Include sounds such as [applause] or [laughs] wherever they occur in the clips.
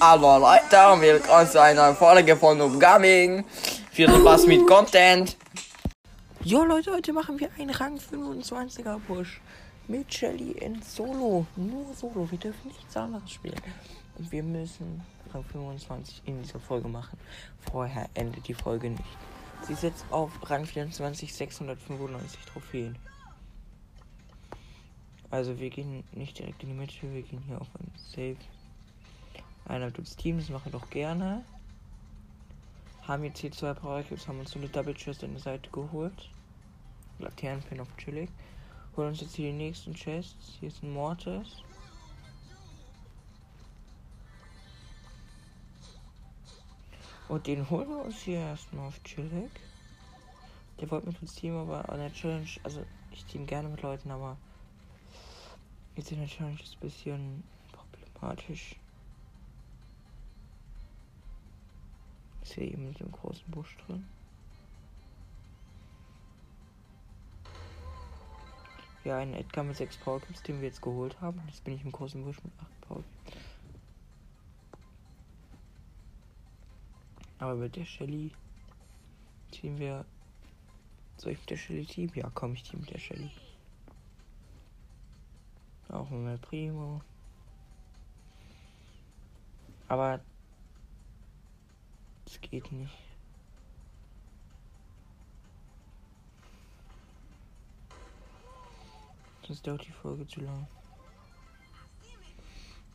Aber Leute, willkommen zu einer Folge von Upgaming. Viel Spaß mit Content. Jo Leute, heute machen wir einen Rang 25er Push mit Shelly in Solo. Nur Solo, wir dürfen nichts anderes spielen. Und wir müssen Rang 25 in dieser Folge machen. Vorher endet die Folge nicht. Sie ist jetzt auf Rang 24, 695 Trophäen. Also wir gehen nicht direkt in die Mitte, wir gehen hier auf ein Save. Einer tut's Team, das mache ich doch gerne. Haben jetzt hier zwei Power Cubes, haben uns so eine Double Chest an der Seite geholt. Laternenpin auf chillig. Holen uns jetzt hier die nächsten Chests. Hier ist ein Mortis. Und den holen wir uns hier erstmal auf chillig. Der wollte mit uns Team, aber an der Challenge, also ich team gerne mit Leuten, aber jetzt in der Challenge ist ein bisschen problematisch. Ist hier mit dem großen Busch drin. Ja, ein Edgar mit 6 Power Cubes, den wir jetzt geholt haben. Jetzt bin ich im großen Busch mit 8 Power Cubes. Aber mit der Shelly teamen wir. Soll ich mit der Shelly team? Ja, komm, ich team mit der Shelly. Auch mit Primo. Aber es geht nicht. Sonst dauert die Folge zu lang.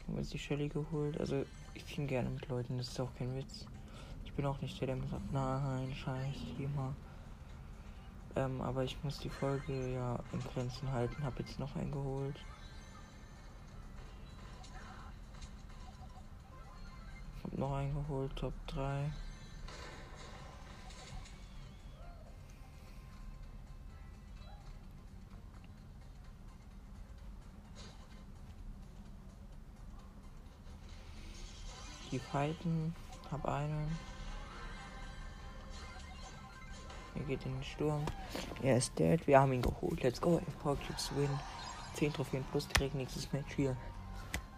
Haben wir jetzt die Shelly geholt. Also ich team gerne mit Leuten, das ist auch kein Witz. Ich bin auch nicht der, der mir sagt, nein, scheiß Thema. Ähm, aber ich muss die Folge ja in Grenzen halten. Hab jetzt noch einen geholt. Noch einen geholt, Top 3. Die fighten, hab einen. Er geht in den Sturm. Er ist dead. Wir haben ihn geholt. Let's go. Power Cubes win. 10 Trophäen plus direkt nächstes Match hier.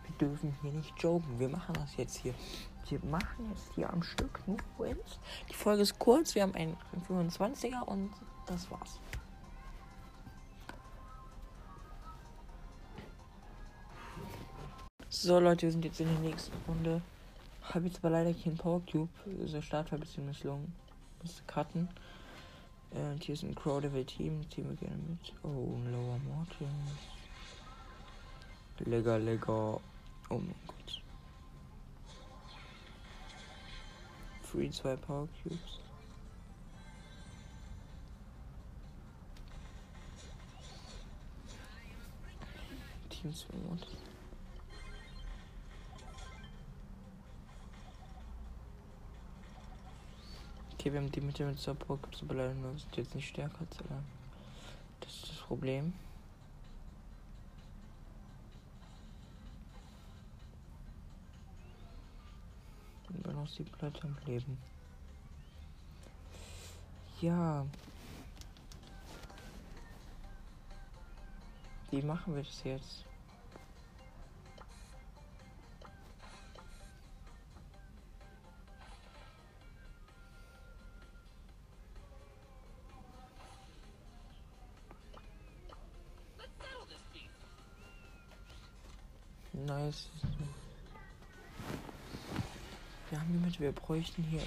Wir dürfen hier nicht joken. Wir machen das jetzt hier. Wir machen jetzt hier am Stück nur Wins. Die Folge ist kurz. Wir haben einen 25er und das war's. So Leute, wir sind jetzt in der nächsten Runde. Habe jetzt aber leider keinen Power Cube. Der Start war ein bisschen misslungen. Musste cutten. Und hier ist ein Crowdlevel Team. Team wir gerne mit. Oh, Lower Mortis. Lecker, lecker. Oh mein Gott. Free zwei Power Cubes. Team 2 Mortis. Okay, wir haben die Mitte mit Support, aber leider nur sind jetzt nicht stärker als alle. Das ist das Problem. Noch sie bleibt am Leben. Ja. Wie machen wir das jetzt? Wir bräuchten hier.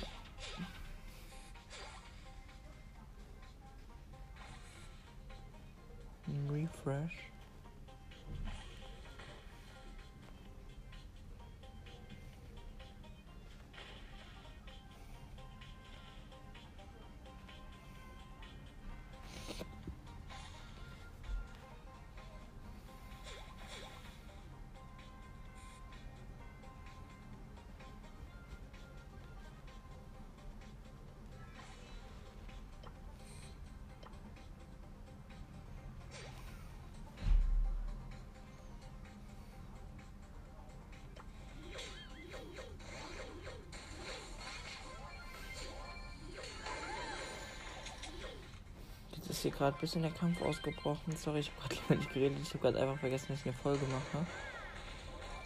Ist hier gerade ein bisschen der Kampf ausgebrochen. Sorry, ich habe gerade [laughs] nicht geredet. Ich habe gerade einfach vergessen, dass ich eine Folge mache.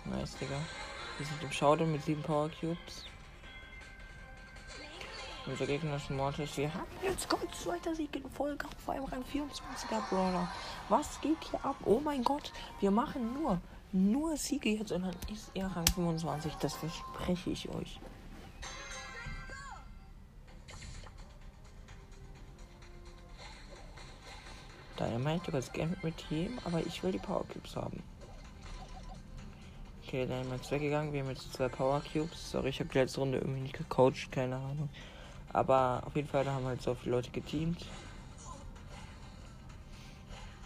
Nice, Digga. Wir sind im Showdown mit sieben Power Cubes. Unser Gegner ist Mortis. Wir haben jetzt Gott zweiter Sieg in Folge auf einem Rang 24er Brawler. Was geht hier ab? Oh mein Gott, wir machen nur, nur Siege jetzt und dann ist er Rang 25. Das verspreche ich euch. Dynamite, du kannst gerne mit Team, aber ich will die Power Cubes haben. Okay, dann ist jetzt weggegangen. Wir haben jetzt zwei Power Cubes. Sorry, ich habe die letzte Runde irgendwie nicht gecoacht, keine Ahnung. Aber auf jeden Fall, da haben halt so viele Leute geteamt.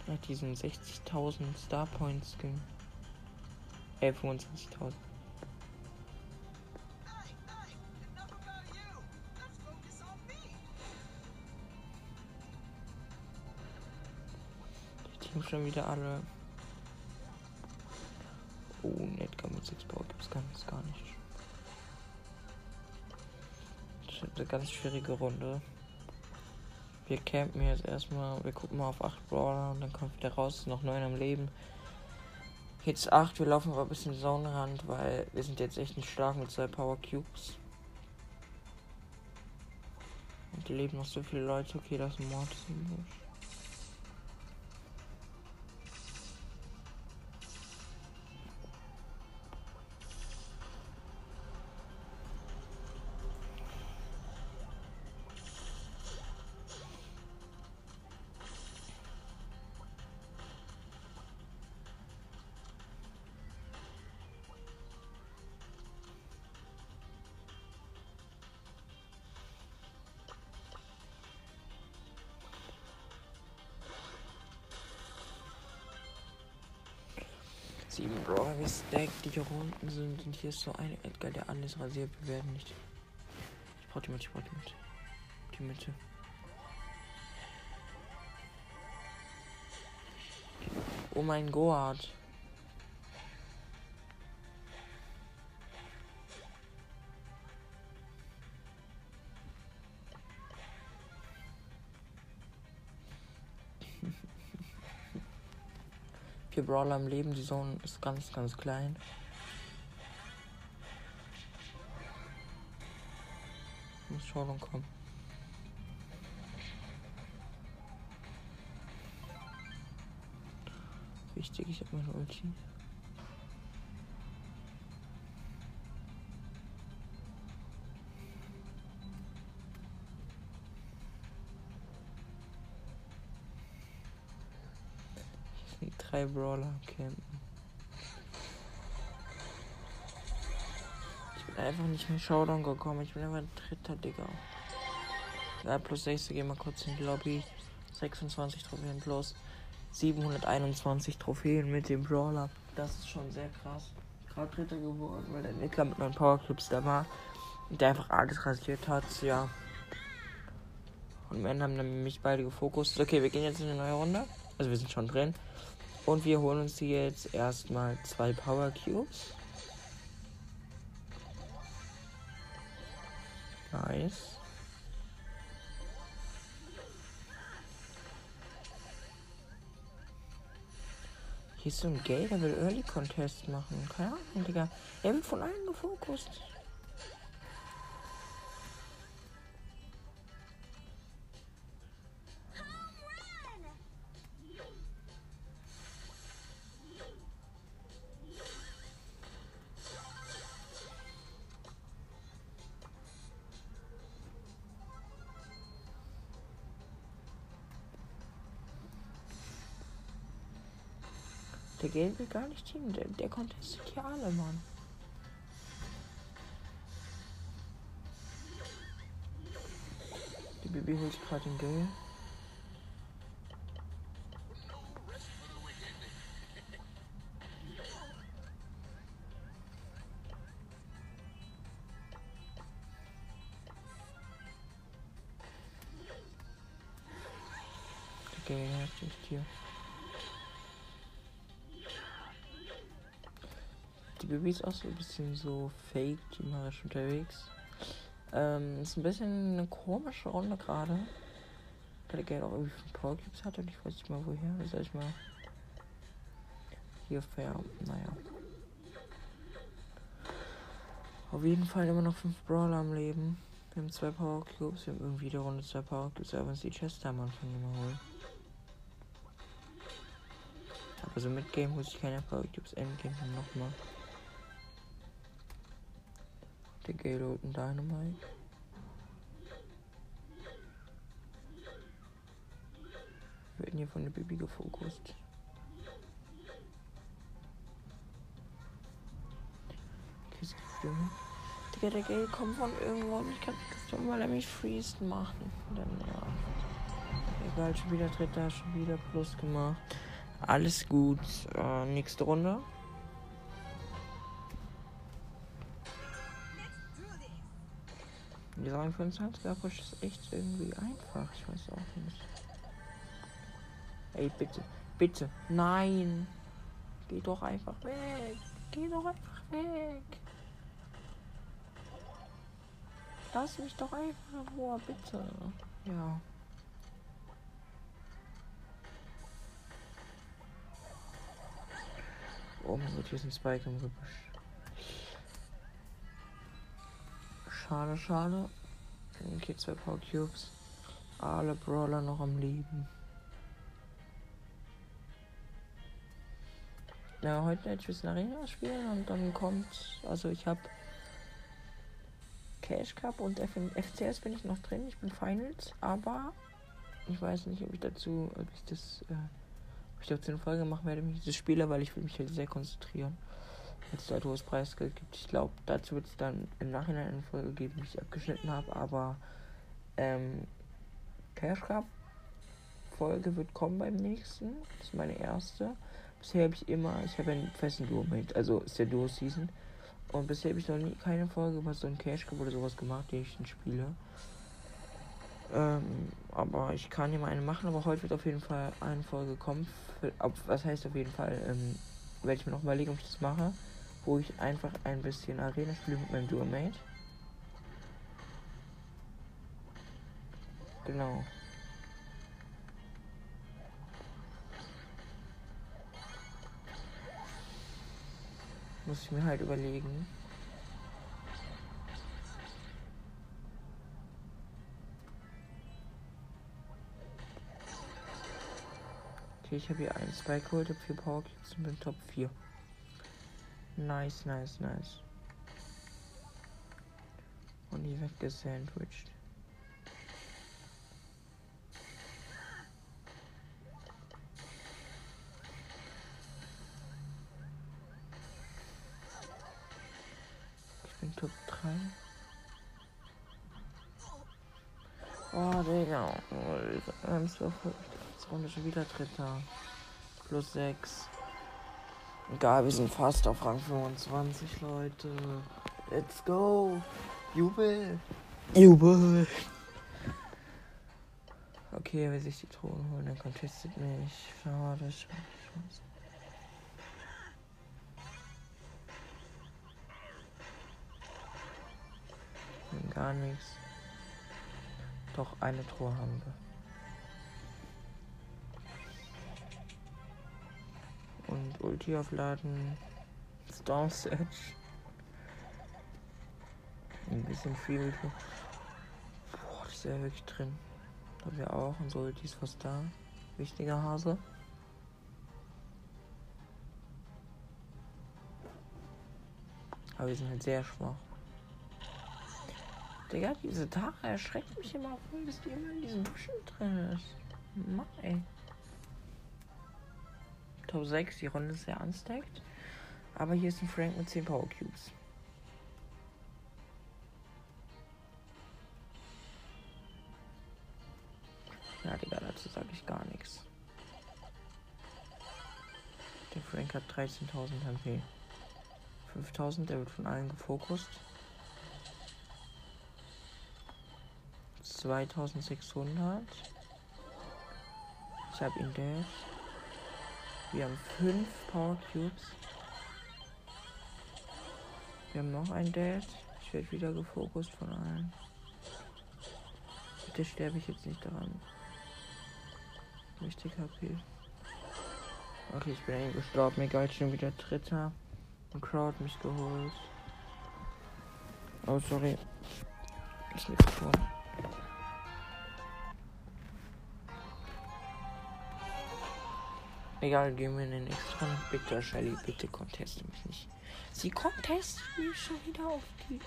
Ja, diesen 60.000 Star Points Skin. Äh, 25.000. schon wieder alle. Oh, Netcar mit 6 Power gibt es ganz gar nicht. Das wird eine ganz schwierige Runde. Wir campen jetzt erstmal, wir gucken mal auf 8 Brawler und dann kommt wieder raus, noch 9 am Leben. Jetzt 8, wir laufen aber ein bisschen Zonenrand, weil wir sind jetzt echt nicht stark mit zwei Power Cubes. Und leben noch so viele Leute, okay, das ist ein Mord im Busch. Gestackt, die hier unten sind. Und hier ist so ein Edgar, der alles rasiert. Wir werden nicht. Ich brauche die Mitte, ich brauche die Mitte. Die Mitte. Oh mein Gott. Brawler im Leben, die Zone ist ganz, ganz klein. Muss schon kommen. Wichtig, ich habe meine Ulti. Drei Brawler am campen. Ich bin einfach nicht mehr Showdown gekommen. Ich bin einfach ein dritter, Digga. Ja, plus 6, gehen wir kurz in die Lobby. 26 Trophäen plus 721 Trophäen mit dem Brawler. Das ist schon sehr krass. Gerade dritter geworden, weil der Nickler mit neuen Powerclips da war. Und der einfach alles rasiert hat, ja. Und am Ende haben dann mich beide gefokust. Okay, wir gehen jetzt in eine neue Runde. Also wir sind schon drin. Und wir holen uns hier jetzt erstmal zwei Power Cubes. Nice. Hier ist so ein Gay, der will Early Contest machen. Keine Ahnung, Digga. Er wird von allen gefokust. Gay will gar nicht teamen. Der, der contestet hier alle, Mann. Die Baby holt gerade den Gay. Der Gay nervt nicht hier. Die Baby ist auch so ein bisschen so fake, die ist unterwegs. Ähm, ist ein bisschen eine komische Runde gerade. Weil der Geld auch irgendwie fünf Power Cubes hat und ich weiß nicht mal woher. Soll ich mal. Hier fair. Naja. Auf jeden Fall immer noch 5 Brawler am Leben. Wir haben zwei Power Cubes. Wir haben irgendwie der Runde zwei Power Cubes, aber uns die Chester am Anfang immer holen. Also mit Game muss ich keine Power Cubes Endgame nochmal. Der Gale und Dynamite. Wir werden hier von der Baby gefokust. Digga, der Gale kommt von irgendwo und ich kann das tun, weil er mich freezen macht. Dann, ja. Egal, schon wieder dritter, schon wieder Plus gemacht. Alles gut. Äh, nächste Runde. Die 25er Push ist echt irgendwie einfach. Ich weiß auch nicht. Ey, bitte. Bitte. Nein. Geh doch einfach weg. Geh doch einfach weg. Lass mich doch einfach vor, bitte. Ja. Oh mein Gott, hier ist ein Spike im Gebüsch. Schade, schade. Okay, zwei Power Cubes. Alle Brawler noch am Leben. Ja, heute werde ich ein bisschen Arena spielen und dann kommt, also ich habe Cash Cup und FCS bin ich noch drin. Ich bin Finals, aber ich weiß nicht, ob ich dazu, ob ich das, äh, ob ich dazu eine Folge machen werde mit dieses Spieler, weil ich will mich halt sehr konzentrieren. Es da hohes Preisgeld gibt. Ich glaube, dazu wird es dann im Nachhinein eine Folge geben, wie ich abgeschnitten habe, aber ähm, Cash Cup Folge wird kommen beim nächsten. Das ist meine erste. Bisher habe ich immer, ich habe einen festen Duo-Mate, also ist der Duo-Season. Und bisher habe ich noch nie keine Folge über so einen Cash Cup oder sowas gemacht, den ich dann spiele. Ähm, aber ich kann hier mal eine machen, aber heute wird auf jeden Fall eine Folge kommen. Für, ob, was heißt auf jeden Fall, ähm, werde ich mir noch überlegen, ob ich das mache. Wo ich einfach ein bisschen Arena spiele mit meinem Duo-Mate. Genau. Muss ich mir halt überlegen. Okay, ich habe hier einen Spike geholt, habe vier Power Cubes und bin Top 4. Nice, nice, nice. Und die weggesandwiched. bin Top 3. Oh, Digga. Oh, vor Jetzt Runde schon wieder Dritter. Plus 6. Egal, wir sind fast auf Rang 25, Leute. Let's go. Jubel. Jubel. Okay, wer sich die Drohne holen, der contestet mich. Schade, schade, schade. Gar nichts. Doch eine Truhe haben wir. Und Ulti aufladen. Storm Search. Ein bisschen viel. Boah, das ist ja wirklich drin. Haben wir auch. Und so Ulti ist fast da. Wichtiger Hase. Aber wir sind halt sehr schwach. Digga, diese Tara erschreckt mich immer voll, dass die immer in diesen Büschen drin ist. Mann, ey. Top 6, die Runde ist sehr unstacked. Aber hier ist ein Frank mit 10 Power Cubes. Ja, Digga, dazu sage ich gar nichts. Der Frank hat 13.000 HP. 5.000, der wird von allen gefokust. 2600. Ich habe ihn Dash. Wir haben 5 Power Cubes. Wir haben noch ein Dash. Ich werde wieder gefokust von allen. Bitte sterbe ich jetzt nicht daran. Richtig HP. Okay, ich bin gestorben. Egal, schon wieder Dritter. Und Crowd mich geholt. Oh, sorry. Das Mikrofon. Egal, gehen wir in den Runde. Bitte, Shelly, bitte conteste mich nicht. Sie contestet mich schon wieder auf die.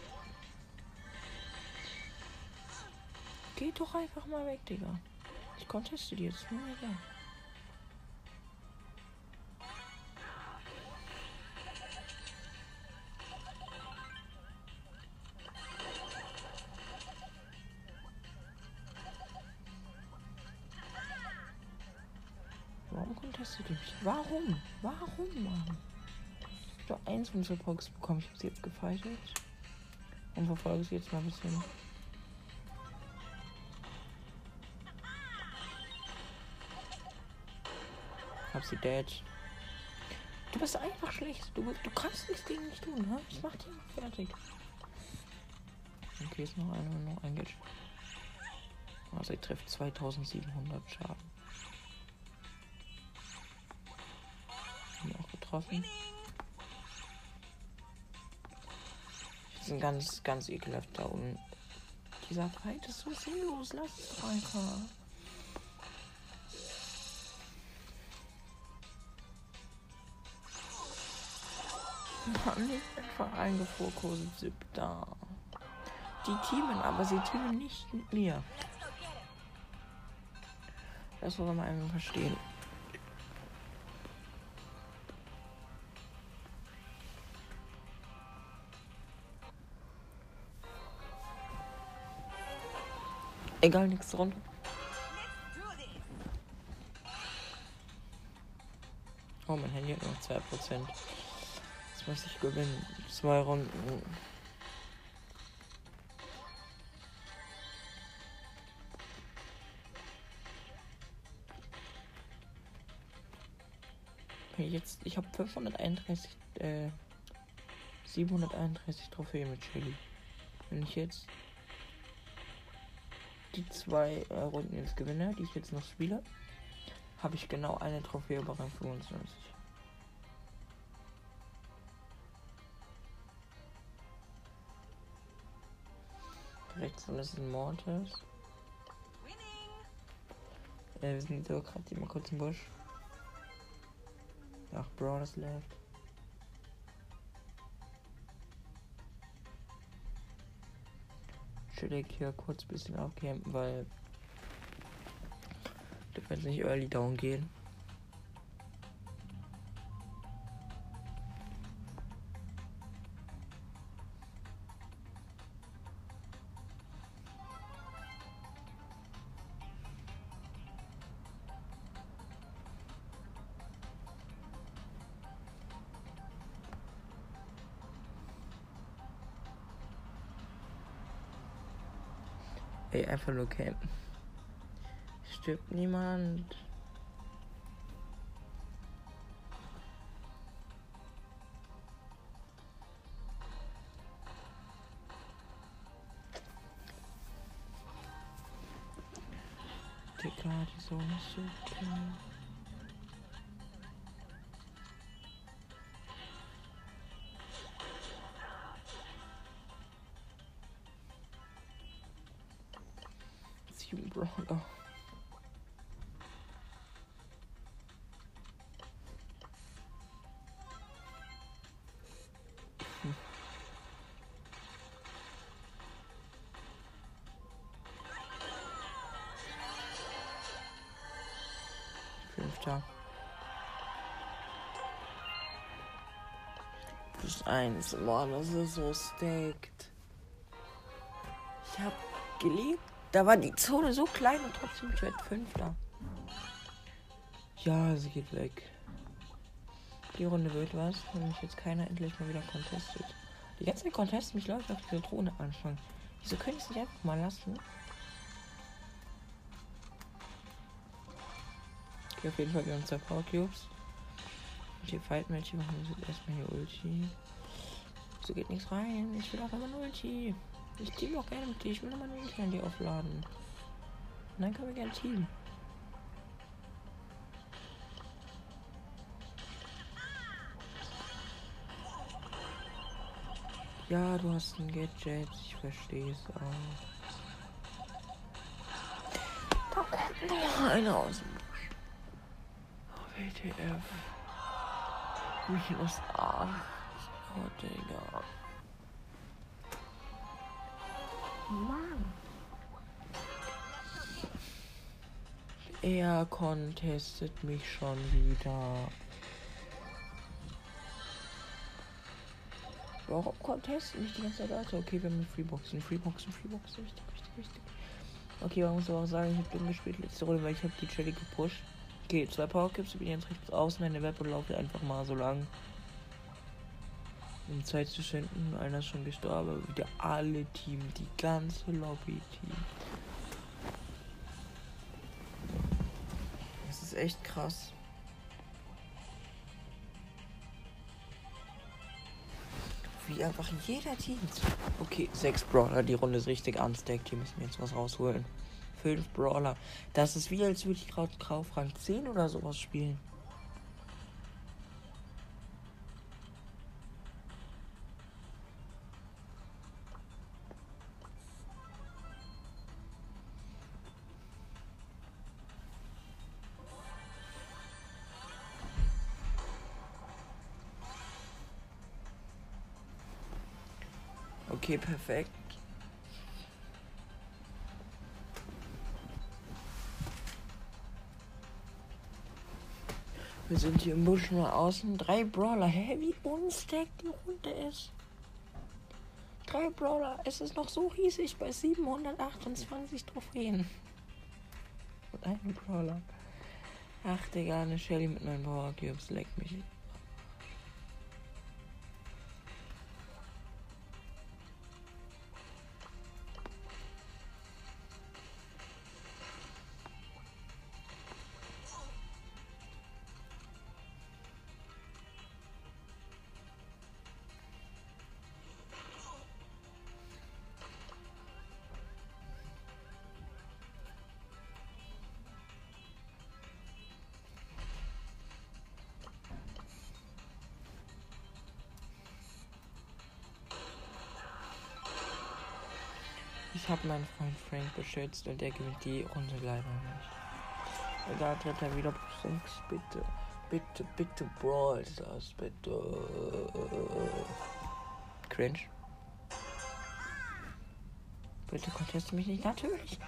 Geh doch einfach mal weg, Digga. Ich conteste die jetzt nur egal. Ihr mich? Warum? Warum, Mann? Ich habe eins von Supports bekommen. Ich habe sie jetzt gefeitet. Und verfolge sie jetzt mal ein bisschen. Hab sie dead. Du bist einfach schlecht. Du, du kannst nichts gegen mich tun, ha? Ich mach dich fertig. Okay, ist noch einer, noch ein Gadget. Also ich treffe 2700 Schaden. Getroffen. Die sind ganz, ganz ekelhaft da unten. Dieser Fight ist so sinnlos. Lass es einfach. Mann, ich bin vor allem gefokussiert siebter. Die teamen, aber sie teamen nicht mit mir. Das muss man einfach verstehen. Egal, nichts runter. Oh, mein Handy hat noch 2%. Jetzt muss ich gewinnen. Zwei Runden. Jetzt, ich habe 531, äh, 731 Trophäen mit Chili. Wenn ich jetzt die zwei äh, Runden jetzt gewinne, die ich jetzt noch spiele, habe ich genau eine Trophäe über Rang 25. Rechts und das ist ein Mortis. Äh, wir sind so gerade mal kurz im Busch. Ach, Brawlers left. Chillig hier kurz ein bisschen abcampen, weil du kannst nicht early down gehen. Ey, einfach nur campen. Stirbt niemand. Digga, die Sonne ist so klein. Fünfter. Plus eins. Mann, das ist so staked. Ich hab geliebt. Da war die Zone so klein und trotzdem ich werde Fünfter. Ja, sie geht weg. Die Runde wird was, wenn mich jetzt keiner endlich mal wieder contestet. Die ganze Contest mich läuft auf diese Drohne anfangen. Wieso können ich es einfach mal lassen? Auf jeden Fall, wir haben zwei Power Cubes. Und hier Fight Match, machen wir jetzt erstmal hier Ulti. So geht nichts rein. Ich will auch immer ein Ulti. Ich team auch gerne mit dir. Ich will nochmal ein Ulti an dir aufladen. Und dann können wir gerne teamen. Ja, du hast ein Gadget, ich verstehe es auch. Da kommt noch einer aus dem WTF. Minus 8. Oh, Digga. Mann. Er contestet mich schon wieder. Warum contesten mich die ganze Zeit Leute? Okay, wir haben Freeboxen, Freeboxen, Freeboxen. Richtig, richtig, richtig. Okay, man muss aber auch sagen, ich habe dumm gespielt letzte Runde, weil ich habe die Jelly gepusht. Okay, zwei Powercaps, ich bin jetzt rechts außen, eine Web und laufe einfach mal so lang. Um Zeit zu schinden, einer ist schon gestorben, aber wieder alle Team, die ganze Lobby-Team. Das ist echt krass. Wie einfach jeder Team. Okay, sechs Brawler, die Runde ist richtig unstacked. Hier müssen wir jetzt was rausholen. Fünf Brawler. Das ist wie als würde ich gerade Kaufrang 10 oder sowas spielen. Okay, perfekt. Wir sind hier im Busch nur außen. Drei Brawler. Hä, wie unstacked die Runde ist. Drei Brawler. Es ist noch so riesig bei 728 Trophäen. Und ein Brawler. Ach, Digga, eine Shelly mit neuen Power Cubes. Leck mich. Meinen Freund Frank beschützt und er gewinnt die Runde leider nicht. Da tritt er wieder 6. Bitte, bitte, bitte, Brawl das, bitte. Cringe. Bitte conteste mich nicht. Natürlich.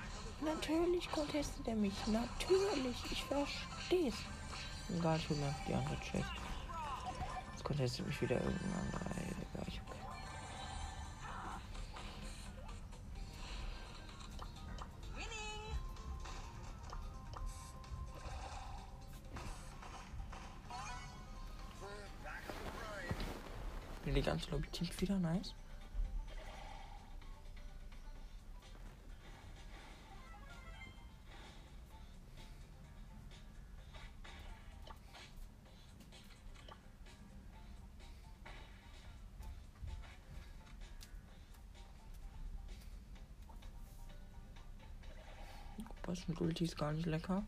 Natürlich contestet er mich. Natürlich. Ich versteh's. Egal, tut mir die andere checkt. Jetzt contestet mich wieder irgendein anderer. Ich Die ganze Lobby teamt wieder, nice. Was Ulti ist gar nicht lecker.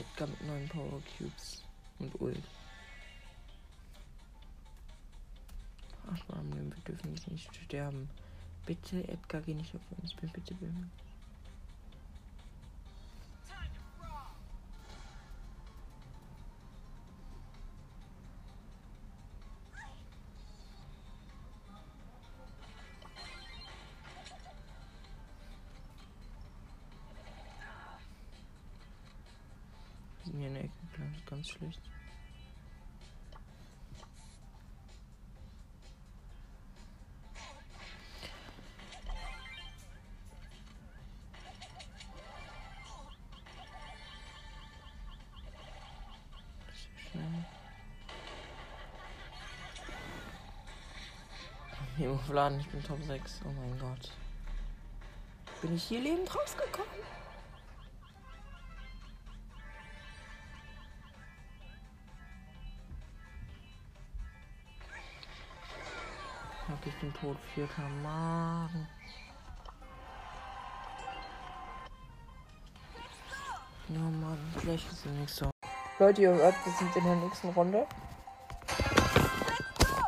Edgar mit neuen Power Cubes und Ult. Ach man, wir dürfen jetzt nicht sterben. Bitte, Edgar, geh nicht auf uns. Bitte, bitte, bitte. Schlecht. Aufladen, ich bin Top 6. Oh mein Gott. Bin ich hier lebend rausgekommen? ich bin tot. 4K Magen. Ja, Mann, vielleicht ist es nicht so. Leute, ihr hört, wir sind in der nächsten Runde.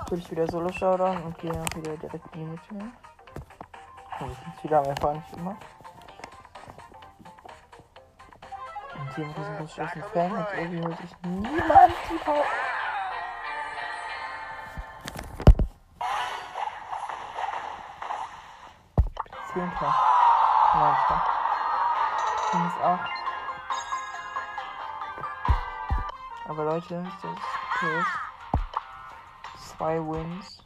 Will ich wieder solo schauen und gehe auch wieder direkt in die Mitte. Also, ich wieder, aber einfach nicht immer. Und hier mit diesem äh, Bus Fan und irgendwie holt sich niemand die Acht. Aber Leute, das ist. Zwei Wins.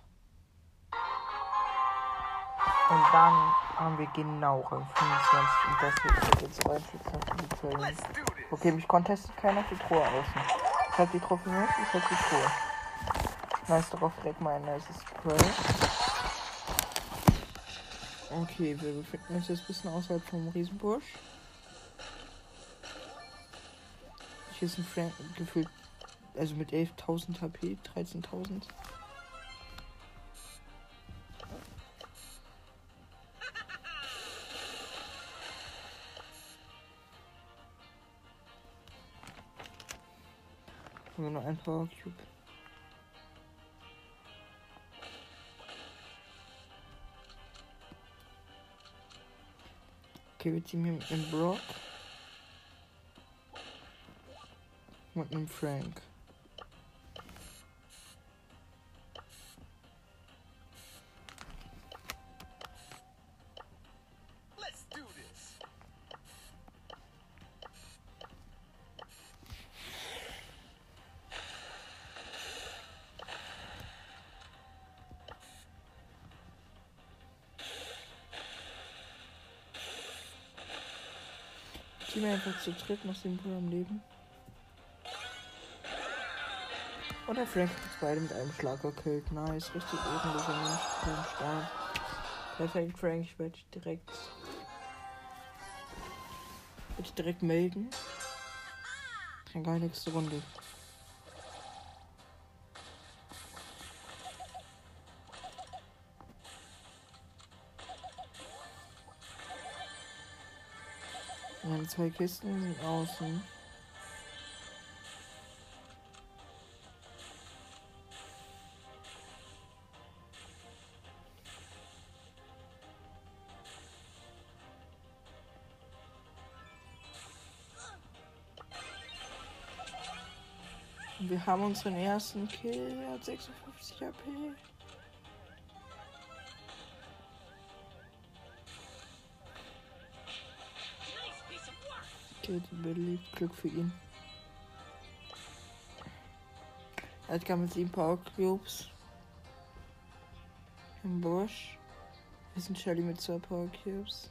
Und dann haben wir genau Rang 25 und das wird jetzt reinschützen. Okay, mich contestet keiner für Truhe außen. Ich hab die Truhe für mich, ich hab die Truhe. Nice, darauf direkt mein nice Spray. Okay, wir befinden uns jetzt ein bisschen außerhalb vom Riesenbusch. Hier ist ein Frank gefühlt, also mit 11.000 HP, 13.000. Nur noch ein Power Cube. Okay, wir ziehen hier mit einem Brock. Mit einem Frank. Ziehen wir einfach zu dritt noch den Bruder am Leben. Und der Frank hat beide mit einem Schlag gekillt. Nice, richtig ehrenloser Mensch. Kein Start. Perfekt, Frank. Ich werde dich direkt. Ich direkt melden. Dann gar nächste Runde. Wir haben zwei Kisten außen. Haben unseren ersten Kill, er hat 56 AP. Okay, die beliebt Glück für ihn. Edgar mit 7 Power Cubes. Im Busch. Wir sind Shelly mit 2 Power Cubes.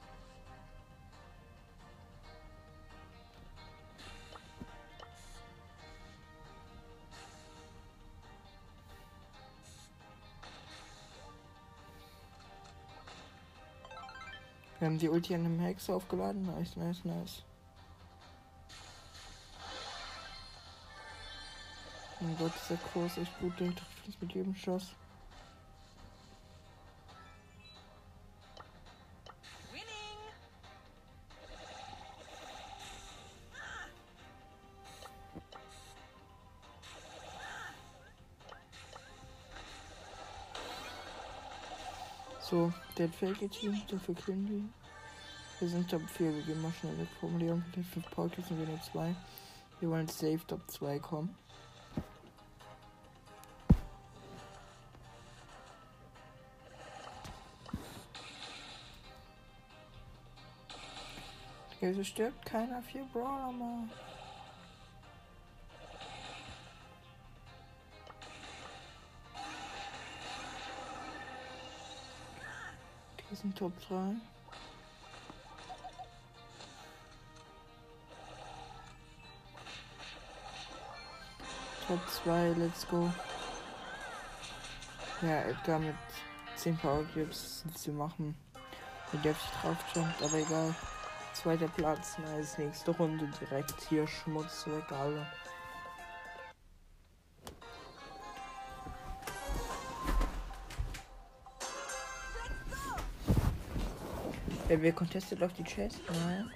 Wir haben die Ulti an einem Hex aufgeladen. Nice, nice, nice. Mein Gott, dieser Kurs echt gut. Der trifft uns mit jedem Schuss. Der hat Fake Team, dafür killen die. Wir sind Top 4, wir gehen mal schnell weg vom Leon. Mit den 5 Power sind wir nur 2. Wir wollen safe Top 2 kommen. Wieso stirbt keiner? Vier Brawler mal. Sind Top 3. Top 2, let's go. Ja, Edgar mit 10 Power Cubes zu machen. Der dürfte drauf jumpt, aber egal. Zweiter Platz, nice. Nächste Runde direkt hier Schmutz weg, alle. Wer will contestet auf die Chest? Nein.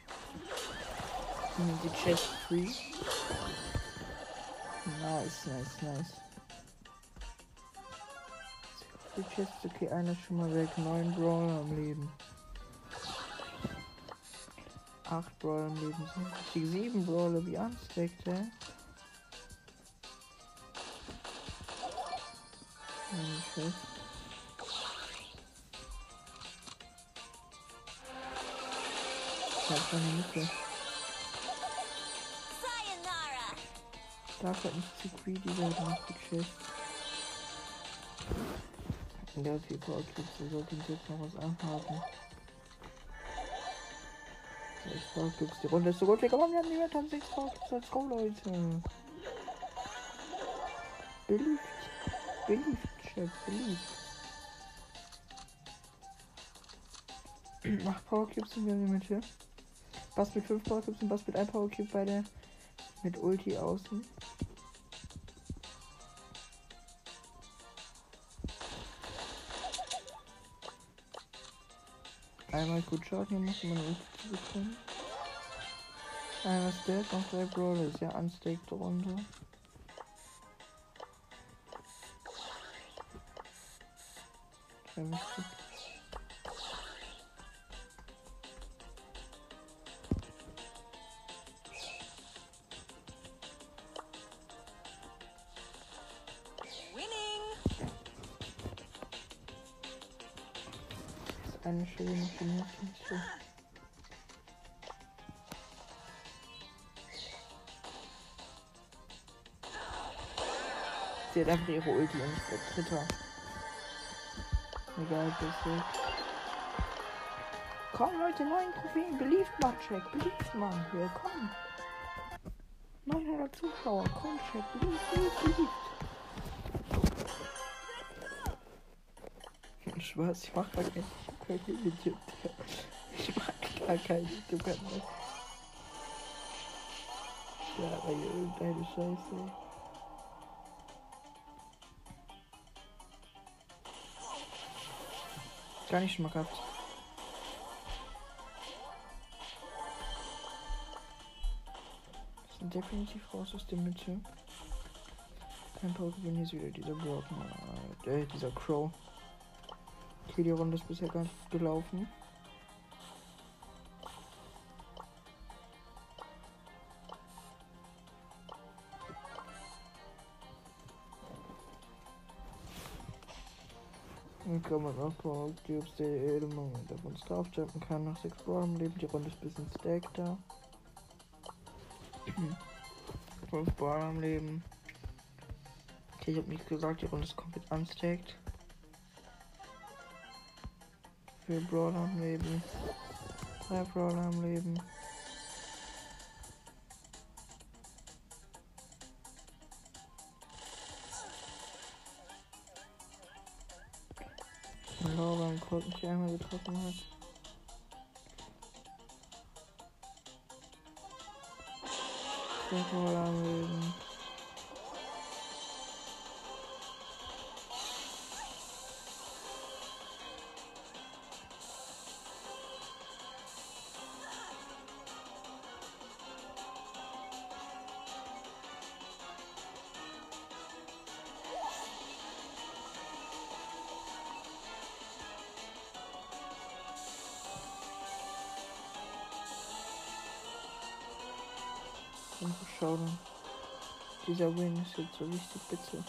Hm, die Chest free. Nice, nice, nice. Die Chest, okay, einer ist schon mal weg. Neun Brawler am Leben. Acht Brawler am Leben sind die sieben Brawler wie unstacked, hä? Okay. Ich hab keine Mitte. Darf halt nicht zu greedy werden auf die Chest. Der hat viel Power Clips, der sollte uns jetzt noch was anhaben. Sechs Power Clips, die Runde ist so gut, wir kommen, wir haben niemand haben sechs Power Clips, let's go, Leute. Beliebt. Beliebt, Chef, beliebt. Acht Power Cubes sind wir in der Mitte. Was mit 5 Power Cubes und was mit 1 Power Cube beide mit Ulti außen. Einmal gut schauen, hier muss man Ulti bekommen. Ist dead, noch drei Brawler, ist ja unstaked runter. Maschine. So. Sie hat einfach ihre Ulti und der Dritter. Egal, ist. Komm Leute, neun Trophäen, beliebt mal, Check, beliebt mal, hier, komm. 900 Zuschauer, komm, Check, beliebt, beliebt, beliebt. Spaß, ich mach gar kein, kein YouTube. Ich mach gar kein YouTube-Kanal. Ja, aber irgendeine Scheiße. Gar nicht mal gehabt. sind definitiv raus aus der Mitte. Kein Pokémon, hier ist wieder dieser Broken, äh, dieser Crow. Okay, die Runde ist bisher ganz gut gelaufen. Kann man auch mal die ob der Edelmann auf uns draufjumpen kann. Nach 6 Brawlern leben. Die Runde ist ein bisschen stacked da. 5 Brawler am Leben. Okay, ich habe nicht gesagt, die Runde ist komplett unstacked. Vier Brawler am Leben. Drei Brawler am Leben. Laura im Colt mich einmal getroffen hat. Vier Brawler am Leben. Dieser Win ist jetzt so richtig bitte.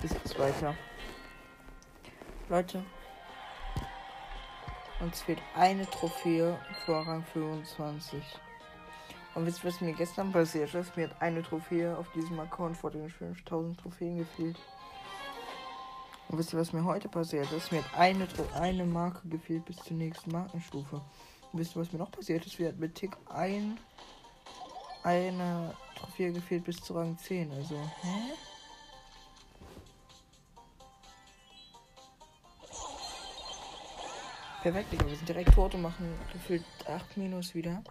Geht's weiter. Leute. Uns fehlt eine Trophäe vor Rang 25. Und wisst ihr, was mir gestern passiert ist? Mir hat eine Trophäe auf diesem Account vor den 5000 Trophäen gefehlt. Und wisst ihr, was mir heute passiert ist? Mir hat eine, eine Marke gefehlt bis zur nächsten Markenstufe. Und wisst ihr, was mir noch passiert ist? Wir hatten mit Tick ein, eine Trophäe gefehlt bis zu Rang 10. Also, hä? Perfekt. Wir sind direkt tot und machen gefühlt 8 Minus wieder.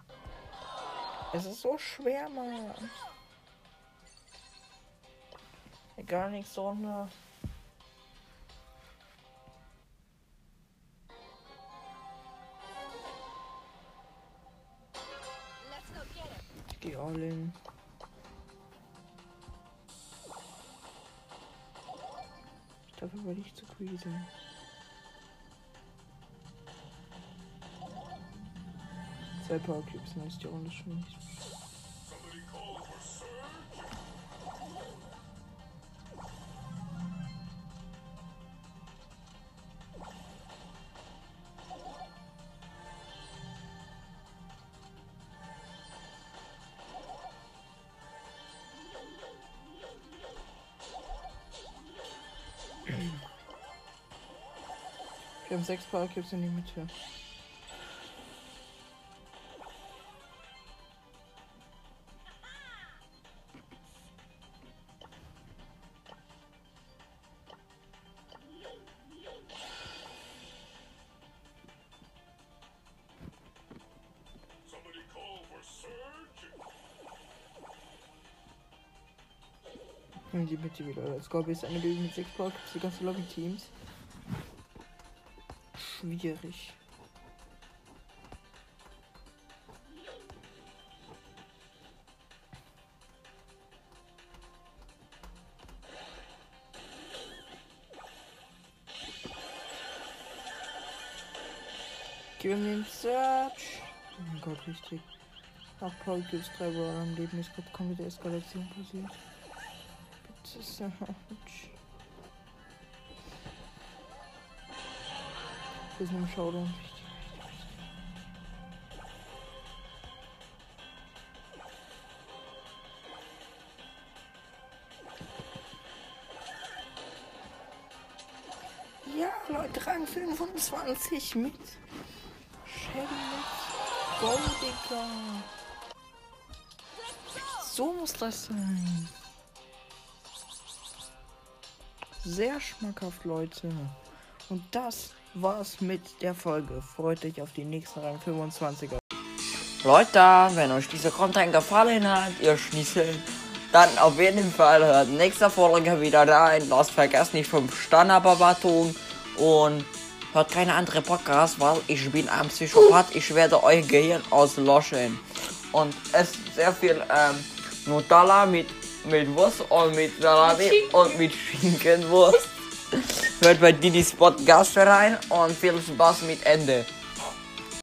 Es ist so schwer, Mann. Gar nichts so ne. Ich geh all in. Dafür würde ich zu greedy Zwei Power Cubes, nice, die Runde schon nicht. Wir haben sechs Power Cubes in die Mitte. Wieder. Let's go. ist eine Bildung mit sechs Power Cubes, die ganze Lobby Teams schwierig. Gib mir den Search. Oh mein Gott, richtig. Auch Paul gibt's drei Brawler am Leben. Es gibt komplette Eskalation passiert. Search. Das ist ein Showdown. Ja, Leute, Rang 25 mit Shelly Goldiger. So muss das sein. Sehr schmackhaft, Leute. Und das war's mit der Folge. Freut euch auf die nächsten Rang 25er. Leute, wenn euch dieser Content gefallen hat, ihr Schnitzel, dann auf jeden Fall hört nächste Folge wieder rein. Lasst vergesst nicht 5 Sterne und hört keine andere Podcast, weil ich bin ein Psychopath. Ich werde euer Gehirn auslöschen. Und es sehr viel ähm, Nutella mit, mit Wurst und mit Salami und mit Schinkenwurst. [laughs] Hört bei Diddy's Podcast rein und viel Spaß mit Ende.